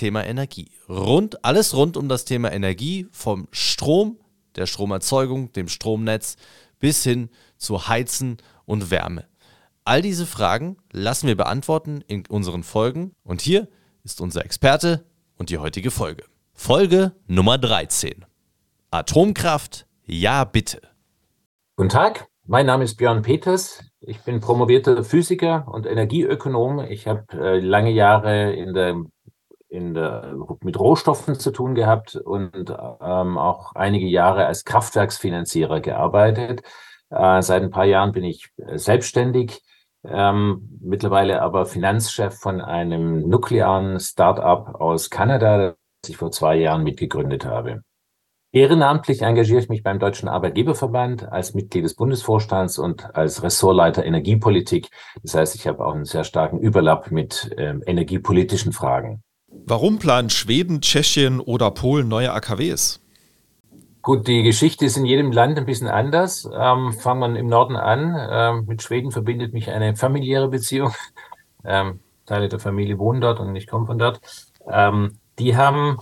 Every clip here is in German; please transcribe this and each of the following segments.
Thema Energie. Rund, alles rund um das Thema Energie, vom Strom, der Stromerzeugung, dem Stromnetz bis hin zu Heizen und Wärme. All diese Fragen lassen wir beantworten in unseren Folgen und hier ist unser Experte und die heutige Folge. Folge Nummer 13. Atomkraft, ja bitte. Guten Tag, mein Name ist Björn Peters. Ich bin promovierter Physiker und Energieökonom. Ich habe äh, lange Jahre in der in der, mit Rohstoffen zu tun gehabt und ähm, auch einige Jahre als Kraftwerksfinanzierer gearbeitet. Äh, seit ein paar Jahren bin ich äh, selbstständig, ähm, mittlerweile aber Finanzchef von einem nuklearen Start-up aus Kanada, das ich vor zwei Jahren mitgegründet habe. Ehrenamtlich engagiere ich mich beim Deutschen Arbeitgeberverband als Mitglied des Bundesvorstands und als Ressortleiter Energiepolitik. Das heißt, ich habe auch einen sehr starken Überlapp mit ähm, energiepolitischen Fragen. Warum planen Schweden, Tschechien oder Polen neue AKWs? Gut, die Geschichte ist in jedem Land ein bisschen anders. Ähm, fangen wir im Norden an. Ähm, mit Schweden verbindet mich eine familiäre Beziehung. Ähm, Teile der Familie wohnen dort und ich komme von dort. Ähm, die haben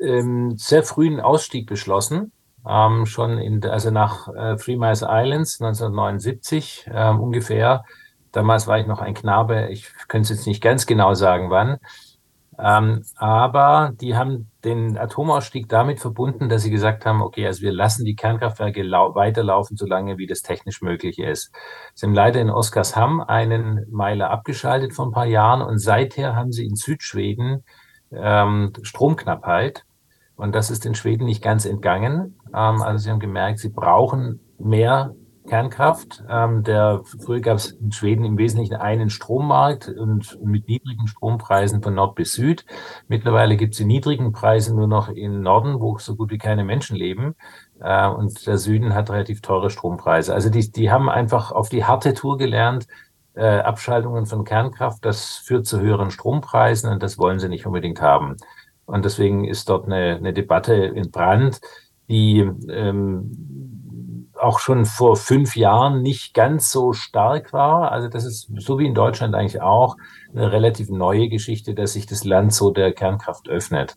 ähm, sehr früh einen Ausstieg beschlossen. Ähm, schon in, also nach äh, Three Miles Islands 1979 ungefähr. Damals war ich noch ein Knabe. Ich könnte es jetzt nicht ganz genau sagen, wann. Ähm, aber die haben den Atomausstieg damit verbunden, dass sie gesagt haben, okay, also wir lassen die Kernkraftwerke weiterlaufen, solange wie das technisch möglich ist. Sie haben leider in Oskarshamn einen Meiler abgeschaltet vor ein paar Jahren und seither haben sie in Südschweden ähm, Stromknappheit. Und das ist in Schweden nicht ganz entgangen. Ähm, also sie haben gemerkt, sie brauchen mehr Kernkraft. Ähm, der, früher gab es in Schweden im Wesentlichen einen Strommarkt und mit niedrigen Strompreisen von Nord bis Süd. Mittlerweile gibt es die niedrigen Preise nur noch in Norden, wo so gut wie keine Menschen leben. Äh, und der Süden hat relativ teure Strompreise. Also die, die haben einfach auf die harte Tour gelernt, äh, Abschaltungen von Kernkraft, das führt zu höheren Strompreisen und das wollen sie nicht unbedingt haben. Und deswegen ist dort eine, eine Debatte in Brand, die ähm, auch schon vor fünf Jahren nicht ganz so stark war. Also das ist so wie in Deutschland eigentlich auch eine relativ neue Geschichte, dass sich das Land so der Kernkraft öffnet.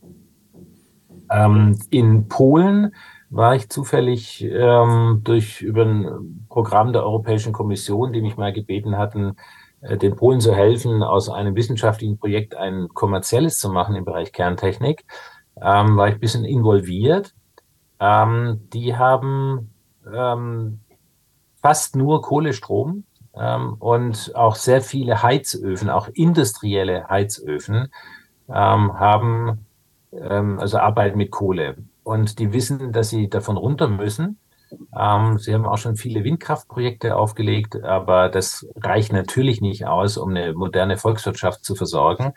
Ähm, in Polen war ich zufällig ähm, durch über ein Programm der Europäischen Kommission, die mich mal gebeten hatten, äh, den Polen zu helfen, aus einem wissenschaftlichen Projekt ein kommerzielles zu machen im Bereich Kerntechnik, ähm, war ich ein bisschen involviert. Ähm, die haben ähm, fast nur Kohlestrom ähm, und auch sehr viele Heizöfen, auch industrielle Heizöfen, ähm, haben ähm, also arbeiten mit Kohle. Und die wissen, dass sie davon runter müssen. Ähm, sie haben auch schon viele Windkraftprojekte aufgelegt, aber das reicht natürlich nicht aus, um eine moderne Volkswirtschaft zu versorgen.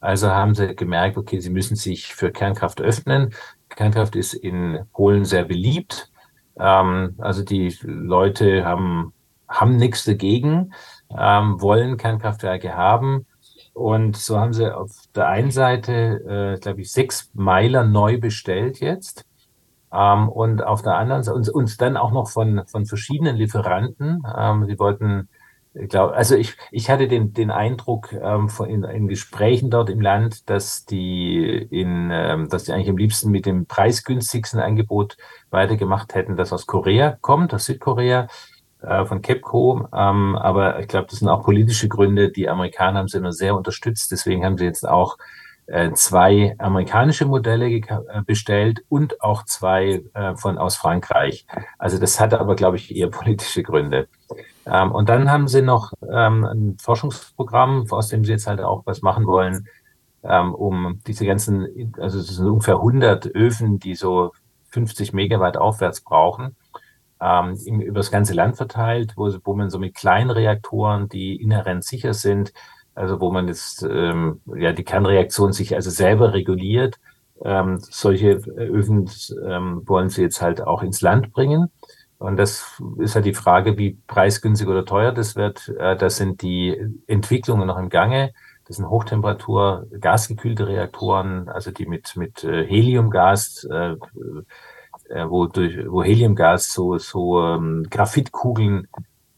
Also haben sie gemerkt, okay, sie müssen sich für Kernkraft öffnen. Kernkraft ist in Polen sehr beliebt. Ähm, also die Leute haben, haben nichts dagegen, ähm, wollen Kernkraftwerke haben. Und so haben sie auf der einen Seite, äh, glaube ich, sechs Meiler neu bestellt jetzt. Ähm, und auf der anderen Seite uns, uns dann auch noch von, von verschiedenen Lieferanten. Ähm, sie wollten ich glaube, also ich, ich hatte den, den Eindruck ähm, von in, in Gesprächen dort im Land, dass die in, ähm, dass die eigentlich am liebsten mit dem preisgünstigsten Angebot weitergemacht hätten, das aus Korea kommt, aus Südkorea, äh, von KEPCO. Ähm, aber ich glaube, das sind auch politische Gründe. Die Amerikaner haben sie immer sehr unterstützt. Deswegen haben sie jetzt auch äh, zwei amerikanische Modelle äh, bestellt und auch zwei äh, von aus Frankreich. Also das hatte aber, glaube ich, eher politische Gründe. Ähm, und dann haben sie noch ähm, ein Forschungsprogramm, aus dem sie jetzt halt auch was machen wollen, ähm, um diese ganzen, also es sind ungefähr 100 Öfen, die so 50 Megawatt aufwärts brauchen, ähm, über das ganze Land verteilt, wo, wo man so mit kleinen Reaktoren, die inhärent sicher sind, also wo man jetzt ähm, ja die Kernreaktion sich also selber reguliert, Ähm, solche Öfen ähm, wollen sie jetzt halt auch ins Land bringen. Und das ist halt die Frage, wie preisgünstig oder teuer das wird. Äh, das sind die Entwicklungen noch im Gange. Das sind Hochtemperatur, gasgekühlte Reaktoren, also die mit, mit äh, Heliumgas, äh, wo, durch, wo Heliumgas so, so ähm, Graphitkugeln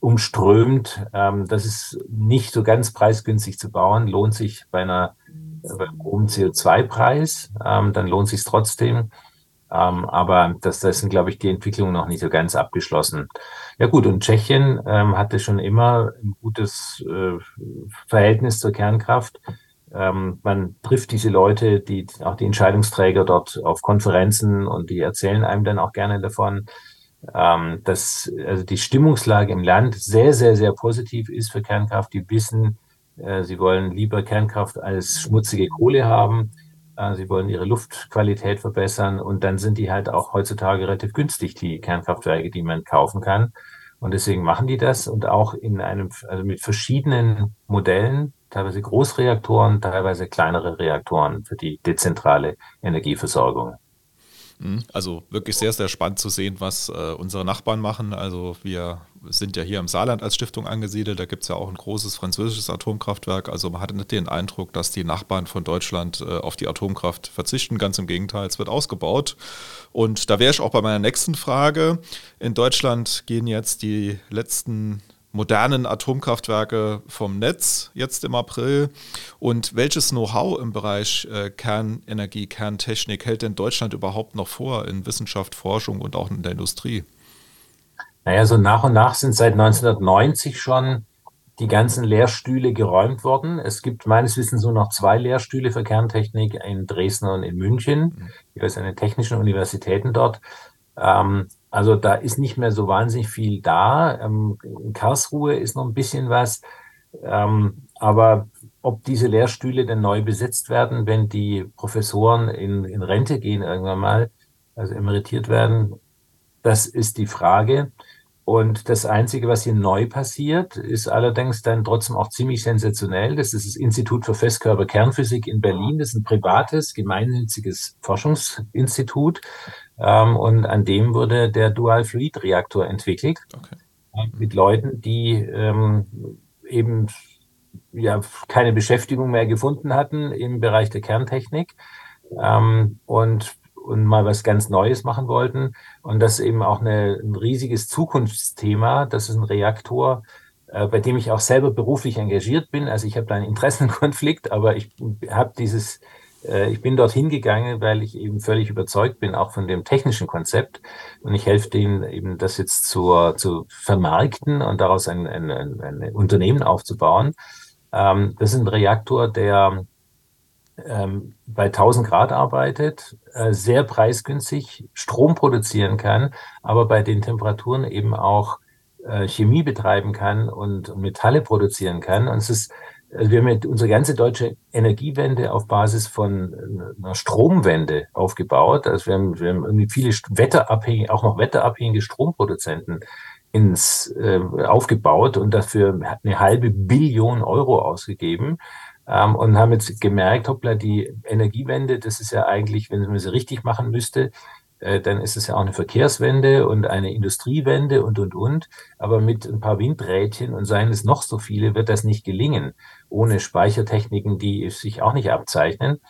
umströmt. Ähm, das ist nicht so ganz preisgünstig zu bauen, lohnt sich bei einer bei hohem CO2-Preis, ähm, dann lohnt sich trotzdem. Ähm, aber das, das sind, glaube ich, die Entwicklungen noch nicht so ganz abgeschlossen. Ja gut, und Tschechien ähm, hatte schon immer ein gutes äh, Verhältnis zur Kernkraft. Ähm, man trifft diese Leute, die auch die Entscheidungsträger dort auf Konferenzen und die erzählen einem dann auch gerne davon, ähm, dass also die Stimmungslage im Land sehr, sehr, sehr positiv ist für Kernkraft. Die wissen, äh, sie wollen lieber Kernkraft als schmutzige Kohle haben. Äh, sie wollen ihre Luftqualität verbessern und dann sind die halt auch heutzutage relativ günstig, die Kernkraftwerke, die man kaufen kann. Und deswegen machen die das und auch in einem, also mit verschiedenen Modellen, teilweise Großreaktoren, teilweise kleinere Reaktoren für die dezentrale Energieversorgung. Mhm. Also wirklich sehr, sehr spannend zu sehen, was äh, unsere Nachbarn machen. Also wir sind ja hier im Saarland als Stiftung angesiedelt. Da gibt es ja auch ein großes französisches Atomkraftwerk. Also man hat nicht den Eindruck, dass die Nachbarn von Deutschland äh, auf die Atomkraft verzichten. Ganz im Gegenteil, es wird ausgebaut. Und da wäre ich auch bei meiner nächsten Frage. In Deutschland gehen jetzt die letzten modernen Atomkraftwerke vom Netz jetzt im April? Und welches Know-how im Bereich äh, Kernenergie, Kerntechnik hält denn Deutschland überhaupt noch vor in Wissenschaft, Forschung und auch in der Industrie? Naja, so nach und nach sind seit 1990 schon die ganzen Lehrstühle geräumt worden. Es gibt meines Wissens nur noch zwei Lehrstühle für Kerntechnik in Dresden und in München, mhm. jeweils an den technischen Universitäten dort. Ähm, also da ist nicht mehr so wahnsinnig viel da. Ähm, in Karlsruhe ist noch ein bisschen was. Ähm, aber ob diese Lehrstühle denn neu besetzt werden, wenn die Professoren in, in Rente gehen irgendwann mal, also emeritiert werden, das ist die Frage. Und das Einzige, was hier neu passiert, ist allerdings dann trotzdem auch ziemlich sensationell. Das ist das Institut für Festkörperkernphysik in Berlin. Das ist ein privates, gemeinnütziges Forschungsinstitut. Ähm, und an dem wurde der Dual-Fluid-Reaktor entwickelt. Okay. Äh, mit Leuten, die ähm, eben ja keine Beschäftigung mehr gefunden hatten im Bereich der Kerntechnik. Ähm, und und mal was ganz Neues machen wollten. Und das ist eben auch eine, ein riesiges Zukunftsthema. Das ist ein Reaktor, äh, bei dem ich auch selber beruflich engagiert bin. Also ich habe da einen Interessenkonflikt, aber ich habe dieses, äh, ich bin dorthin gegangen, weil ich eben völlig überzeugt bin, auch von dem technischen Konzept. Und ich helfe denen eben, das jetzt zur, zu vermarkten und daraus ein, ein, ein, ein Unternehmen aufzubauen. Ähm, das ist ein Reaktor, der ähm, bei 1000 Grad arbeitet, äh, sehr preisgünstig Strom produzieren kann, aber bei den Temperaturen eben auch äh, Chemie betreiben kann und Metalle produzieren kann. Und es ist, also wir haben mit unsere ganze deutsche Energiewende auf Basis von äh, einer Stromwende aufgebaut. Also wir haben, wir haben irgendwie viele wetterabhängige, auch noch wetterabhängige Stromproduzenten ins äh, aufgebaut und dafür eine halbe Billion Euro ausgegeben ähm, und haben jetzt gemerkt, hoppla, die Energiewende, das ist ja eigentlich, wenn man sie richtig machen müsste, äh, dann ist es ja auch eine Verkehrswende und eine Industriewende und, und, und. Aber mit ein paar Windrädchen und seien es noch so viele, wird das nicht gelingen, ohne Speichertechniken, die sich auch nicht abzeichnen.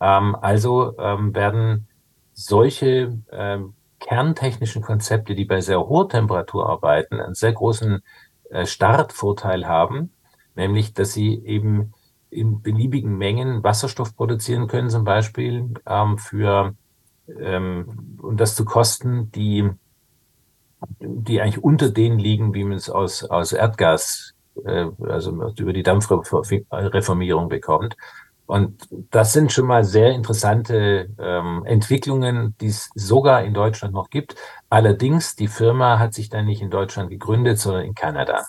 Ähm, also ähm, werden solche ähm, kerntechnischen Konzepte, die bei sehr hoher Temperatur arbeiten, einen sehr großen äh, Startvorteil haben, nämlich dass sie eben in beliebigen Mengen Wasserstoff produzieren können, zum Beispiel ähm, für ähm, und das zu Kosten, die die eigentlich unter denen liegen, wie man es aus aus Erdgas, äh, also über die Dampfreformierung bekommt. Und das sind schon mal sehr interessante ähm, Entwicklungen, die es sogar in Deutschland noch gibt. Allerdings, die Firma hat sich dann nicht in Deutschland gegründet, sondern in Kanada.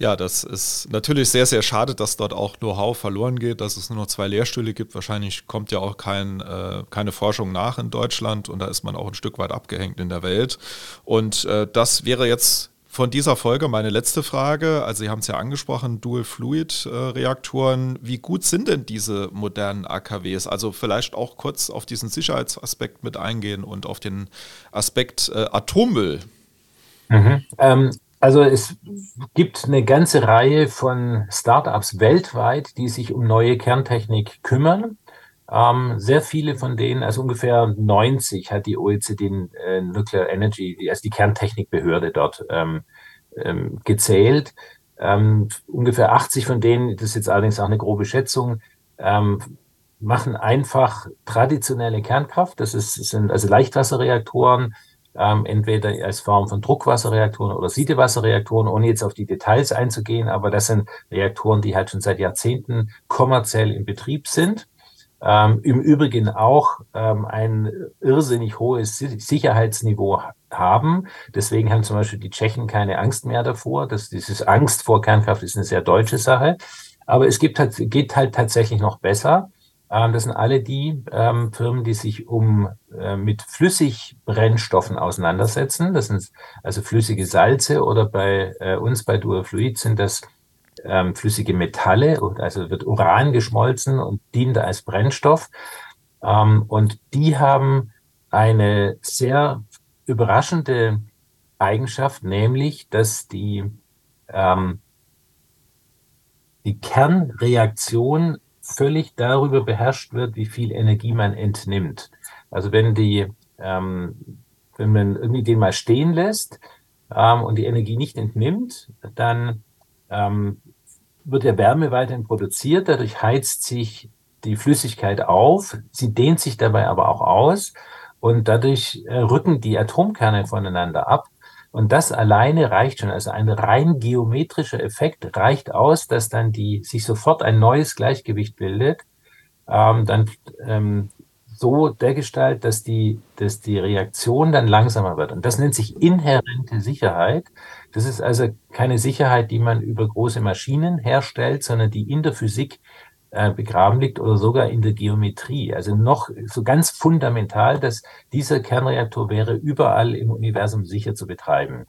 Ja, das ist natürlich sehr, sehr schade, dass dort auch Know-how verloren geht, dass es nur noch zwei Lehrstühle gibt. Wahrscheinlich kommt ja auch kein, äh, keine Forschung nach in Deutschland und da ist man auch ein Stück weit abgehängt in der Welt. Und äh, das wäre jetzt von dieser Folge meine letzte Frage. Also Sie haben es ja angesprochen, Dual-Fluid-Reaktoren. Wie gut sind denn diese modernen AKWs? Also vielleicht auch kurz auf diesen Sicherheitsaspekt mit eingehen und auf den Aspekt äh, Atommüll. Mhm. Ähm, also es gibt eine ganze Reihe von Startups weltweit, die sich um neue Kerntechnik kümmern. Ähm, sehr viele von denen, also ungefähr 90 hat die OECD äh, Nuclear Energy, also die Kerntechnikbehörde dort ähm, ähm, gezählt. Ähm, ungefähr 80 von denen, das ist jetzt allerdings auch eine grobe Schätzung, ähm, machen einfach traditionelle Kernkraft. Das ist, sind also Leichtwasserreaktoren, ähm, entweder als Form von Druckwasserreaktoren oder Siedewasserreaktoren, ohne jetzt auf die Details einzugehen, aber das sind Reaktoren, die halt schon seit Jahrzehnten kommerziell in Betrieb sind. Ähm, Im Übrigen auch ähm, ein irrsinnig hohes Sicherheitsniveau haben. Deswegen haben zum Beispiel die Tschechen keine Angst mehr davor. Das, dieses Angst vor Kernkraft ist eine sehr deutsche Sache. Aber es gibt halt, geht halt tatsächlich noch besser. Ähm, das sind alle die ähm, Firmen, die sich um äh, mit Flüssigbrennstoffen auseinandersetzen. Das sind also flüssige Salze oder bei äh, uns bei Duofluid sind das ähm, flüssige Metalle, also wird Uran geschmolzen und dient als Brennstoff. Ähm, und die haben eine sehr überraschende Eigenschaft, nämlich, dass die, ähm, die Kernreaktion völlig darüber beherrscht wird, wie viel Energie man entnimmt. Also wenn die, ähm, wenn man irgendwie den mal stehen lässt ähm, und die Energie nicht entnimmt, dann ähm, wird der Wärme weiterhin produziert, dadurch heizt sich die Flüssigkeit auf, sie dehnt sich dabei aber auch aus. Und dadurch äh, rücken die Atomkerne voneinander ab und das alleine reicht schon. Also ein rein geometrischer Effekt reicht aus, dass dann die sich sofort ein neues Gleichgewicht bildet. Ähm, dann ähm, so dergestalt, dass die, dass die Reaktion dann langsamer wird. Und das nennt sich inhärente Sicherheit. Das ist also keine Sicherheit, die man über große Maschinen herstellt, sondern die in der Physik äh, begraben liegt oder sogar in der Geometrie. Also noch so ganz fundamental, dass dieser Kernreaktor wäre überall im Universum sicher zu betreiben.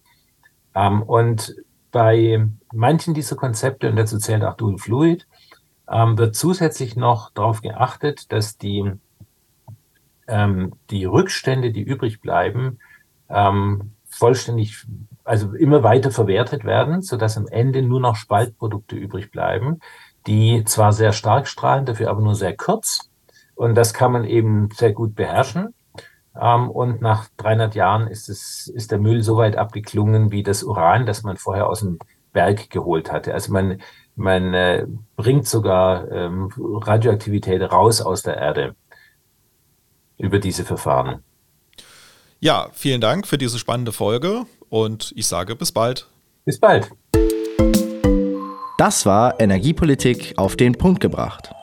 Ähm, und bei manchen dieser Konzepte, und dazu zählt auch Dual Fluid, ähm, wird zusätzlich noch darauf geachtet, dass die, ähm, die Rückstände, die übrig bleiben, ähm, vollständig, also immer weiter verwertet werden, sodass am Ende nur noch Spaltprodukte übrig bleiben die zwar sehr stark strahlen, dafür aber nur sehr kurz. Und das kann man eben sehr gut beherrschen. Ähm, und nach 300 Jahren ist, es, ist der Müll so weit abgeklungen wie das Uran, das man vorher aus dem Berg geholt hatte. Also man, man äh, bringt sogar ähm, Radioaktivität raus aus der Erde über diese Verfahren. Ja, vielen Dank für diese spannende Folge und ich sage bis bald. Bis bald. Das war Energiepolitik auf den Punkt gebracht.